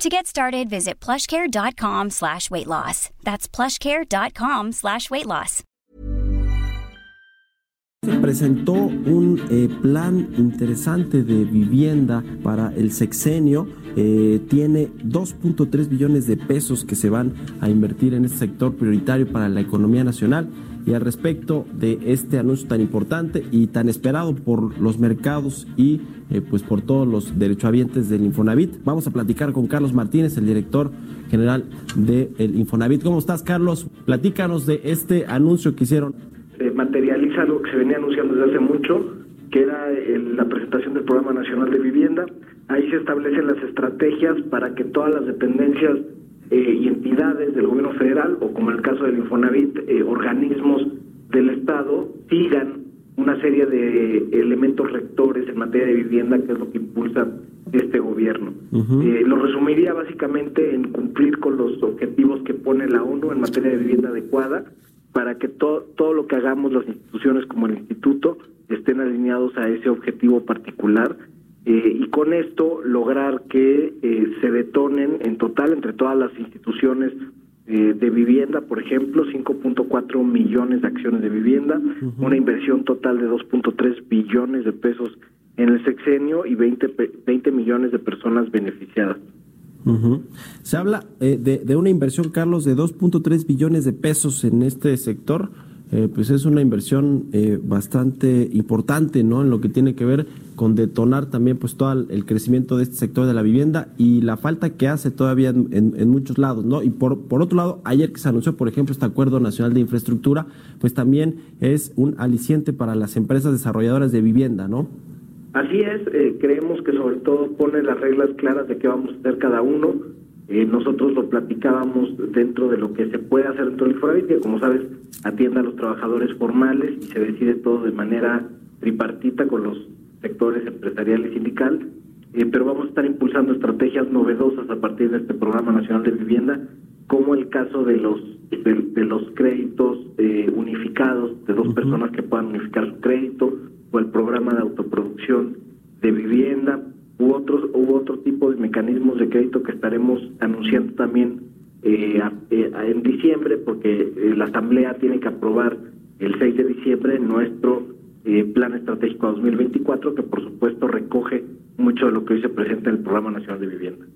To get started, visit plushcare.com slash weight loss. That's plushcare.com slash weight loss. Se presentó un eh, plan interesante de vivienda para el sexenio. Eh, tiene 2.3 billones de pesos que se van a invertir en este sector prioritario para la economía nacional. Y al respecto de este anuncio tan importante y tan esperado por los mercados y eh, pues por todos los derechohabientes del Infonavit, vamos a platicar con Carlos Martínez, el director general del Infonavit. ¿Cómo estás, Carlos? Platícanos de este anuncio que hicieron. Se materializa algo que se venía anunciando desde hace mucho, que era el- la presentación del Programa Nacional de Vivienda. Ahí se establecen las estrategias para que todas las dependencias eh, y entidades del gobierno federal, o como en el caso del Infonavit, eh, organismos del Estado, sigan una serie de elementos rectores en materia de vivienda, que es lo que impulsa este gobierno. Eh, lo resumiría básicamente en cumplir con los objetivos que pone la ONU en materia de vivienda adecuada, para que to- todo lo que hagamos las instituciones como el instituto estén alineados a ese objetivo particular eh, y con esto lograr que eh, se detonen en total entre todas las instituciones eh, de vivienda, por ejemplo, 5.4 millones de acciones de vivienda, una inversión total de 2.3 billones de pesos en el sexenio y 20, pe- 20 millones de personas beneficiadas. Se habla eh, de, de una inversión, Carlos, de 2.3 billones de pesos en este sector. Eh, pues es una inversión eh, bastante importante, ¿no? En lo que tiene que ver con detonar también, pues, todo el- crecimiento de este sector de la vivienda y la falta que hace todavía en muchos lados, ¿no? Y por, por otro lado, ayer que se anunció, por ejemplo, este Acuerdo Nacional de Infraestructura, pues también es un aliciente para las empresas desarrolladoras de vivienda, ¿no? Así es, eh, creemos que sobre todo pone las reglas claras de qué vamos a hacer cada uno. Eh, nosotros lo platicábamos dentro de lo que se puede hacer dentro del Infonavit, que como sabes atiende a los trabajadores formales y se decide todo de manera tripartita con los sectores empresarial y sindical. Eh, pero vamos a estar impulsando estrategias novedosas a partir de este Programa Nacional de Vivienda, como el caso de los de, de los créditos eh, unificados de dos personas que puedan unificar su crédito, o el programa de autoproducción de vivienda, u otros u otro tipo de mecanismos de crédito que estaremos anunciando también eh, eh, en diciembre, porque eh, la Asamblea tiene que aprobar el 6 de diciembre nuestro eh, plan estratégico a 2024, que por supuesto recoge mucho de lo que hoy se presenta en el Programa Nacional de Vivienda.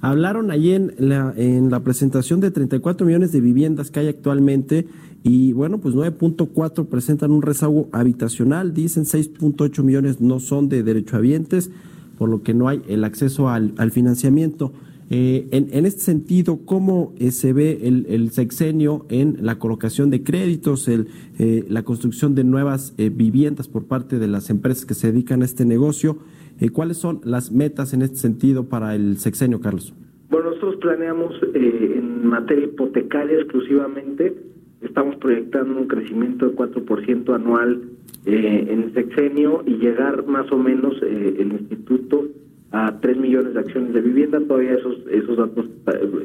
Hablaron allí en la, en la presentación de 34 millones de viviendas que hay actualmente y bueno, pues 9.4 presentan un rezago habitacional, dicen 6.8 millones no son de derechohabientes, por lo que no hay el acceso al, financiamiento. Eh, en, este sentido, ¿cómo eh, se ve el, sexenio en la colocación de créditos, eh, la construcción de nuevas viviendas por parte de las empresas que se dedican a este negocio? ¿Cuáles son las metas en este sentido para el sexenio, Carlos? Bueno, nosotros planeamos en materia hipotecaria exclusivamente, estamos proyectando un crecimiento de 4% anual eh, en sexenio y llegar más o menos eh, el instituto a 3 millones de acciones de vivienda. Todavía esos, esos datos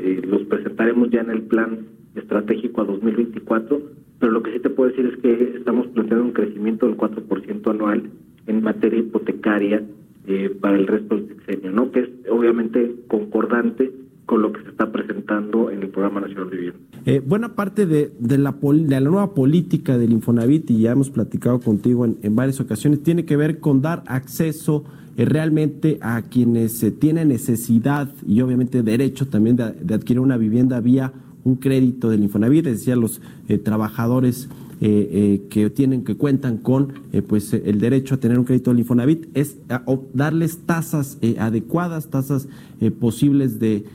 eh, los presentaremos ya en el plan estratégico a 2024, pero lo que sí te puedo decir es que estamos planteando un crecimiento del 4% anual en materia hipotecaria eh, para el resto del Buena parte de, de la, de la nueva política del Infonavit, y ya hemos platicado contigo en, varias ocasiones, tiene que ver con dar acceso eh, realmente a quienes eh, tienen necesidad y obviamente derecho también de, adquirir una vivienda vía un crédito del Infonavit, es decir, los eh, trabajadores eh, que tienen que cuentan con pues el derecho a tener un crédito del Infonavit es darles tasas adecuadas, tasas posibles de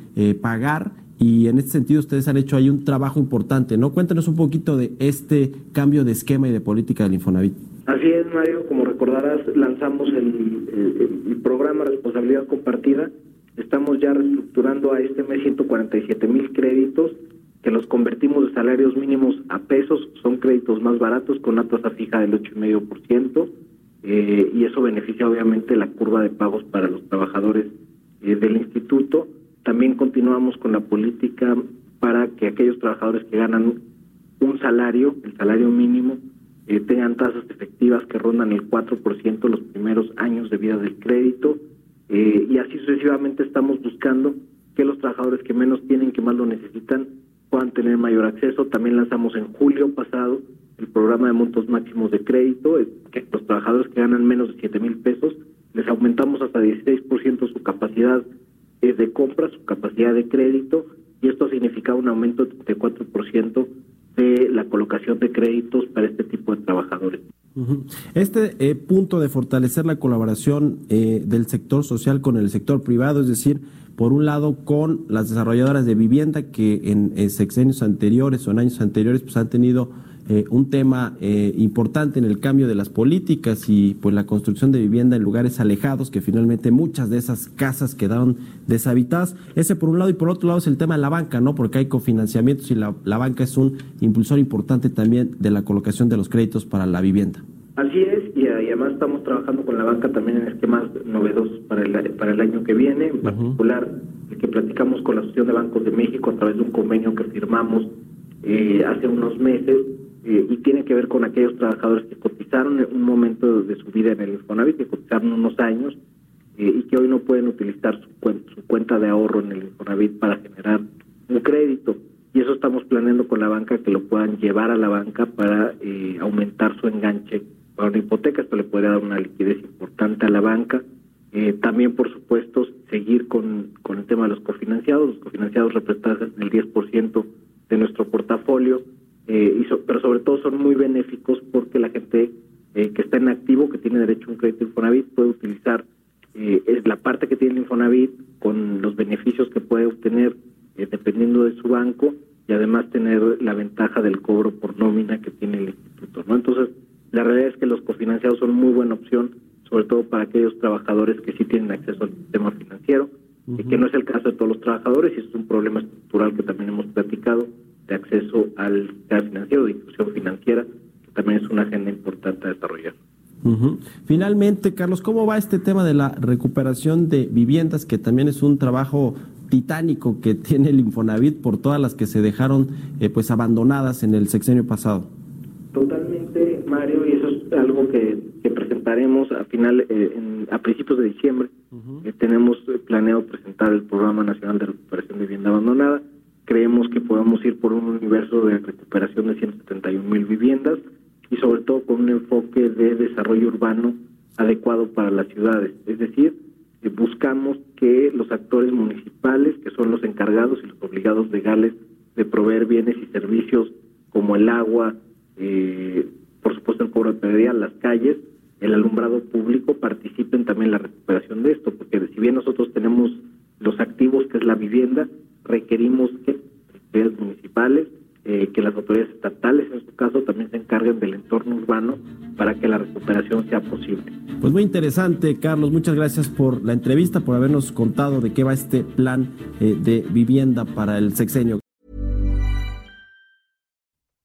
pagar y en este sentido ustedes han hecho ahí un trabajo importante, ¿no? Cuéntanos un poquito de este cambio de esquema y de política del Infonavit. Así es, Mario, como recordarás, lanzamos el, programa Responsabilidad Compartida. Estamos ya reestructurando a este mes 147 mil créditos que los convertimos de salarios mínimos a pesos, son créditos más baratos con una tasa fija del 8,5%, eh, y eso beneficia obviamente la curva de pagos para los trabajadores eh, del instituto. También continuamos con la política para que aquellos trabajadores que ganan un salario, el salario mínimo, eh, tengan tasas efectivas que rondan el 4% los primeros años de vida del crédito. Eh, y así sucesivamente estamos buscando que los trabajadores que menos tienen, que más lo necesitan, puedan tener mayor acceso. También lanzamos en julio pasado el programa de montos máximos de crédito, que los trabajadores que ganan menos de 7 mil pesos, les aumentamos hasta 16% su capacidad eh, de compra, su capacidad de crédito, y esto significa un aumento de 4% de la colocación de créditos para este tipo de trabajadores. Este eh, punto de fortalecer la colaboración eh, del sector social con el sector privado, es decir, por un lado con las desarrolladoras de vivienda que en, en sexenios anteriores o en años anteriores pues han tenido eh, un tema eh, importante en el cambio de las políticas y pues la construcción de vivienda en lugares alejados, que finalmente muchas de esas casas quedaron deshabitadas. Ese por un lado y por otro lado es el tema de la banca, ¿no? Porque hay cofinanciamientos y la, la banca es un impulsor importante también de la colocación de los créditos para la vivienda. Así es, y, además estamos trabajando con la banca también en esquemas novedosos para el, para el año que viene, en particular el que platicamos con la Asociación de Bancos de México a través de un convenio que firmamos eh, hace unos meses eh, y tiene que ver con aquellos trabajadores que cotizaron un momento de su vida en el Infonavit, que cotizaron unos años eh, y que hoy no pueden utilizar su, su cuenta de ahorro en el Infonavit para generar un crédito. Y eso estamos planeando con la banca que lo puedan llevar a la banca para eh, aumentar su enganche para una hipoteca. Esto le puede dar una liquidez importante a la banca. Eh, también, por supuesto, seguir con, con el tema de los cofinanciados. Los cofinanciados representan el 10% de nuestro portafolio eh, y pero sobre todo son muy benéficos porque la gente eh, que está en activo, que tiene derecho a un crédito Infonavit, puede utilizar eh, es la parte que tiene el Infonavit con los beneficios que puede obtener eh, dependiendo de su banco y además tener la ventaja del cobro por nómina que tiene el instituto. no Entonces, la realidad es que los cofinanciados son muy buena opción, sobre todo para aquellos trabajadores que sí tienen acceso al sistema financiero, y que no es el caso de todos los trabajadores, y es un problema estructural que también hemos platicado, de acceso al sistema financiero, de inclusión financiera, que también es una agenda importante a desarrollar. Finalmente, Carlos, ¿cómo va este tema de la recuperación de viviendas, que también es un trabajo titánico que tiene el Infonavit por todas las que se dejaron eh, pues abandonadas en el sexenio pasado? Totalmente, Mario, y eso es algo que, que presentaremos a final, eh, en, a principios de diciembre. Eh, tenemos planeado presentar el Programa Nacional de Recuperación de Vivienda Abandonada creemos que podemos ir por un universo de recuperación de 171 mil viviendas y sobre todo con un enfoque de desarrollo urbano adecuado para las ciudades. Es decir, eh, buscamos que los actores municipales, que son los encargados y los obligados legales de proveer bienes y servicios como el agua, eh, por supuesto el cobro de predial, las calles, el alumbrado público, participen también en la recuperación de esto, porque si bien nosotros tenemos los activos, que es la vivienda, requerimos que las municipales, eh, que las autoridades estatales, en su caso, también se encarguen del entorno urbano para que la recuperación sea posible. Pues muy interesante, Carlos. Muchas gracias por la entrevista, por habernos contado de qué va este plan eh, de vivienda para el sexenio.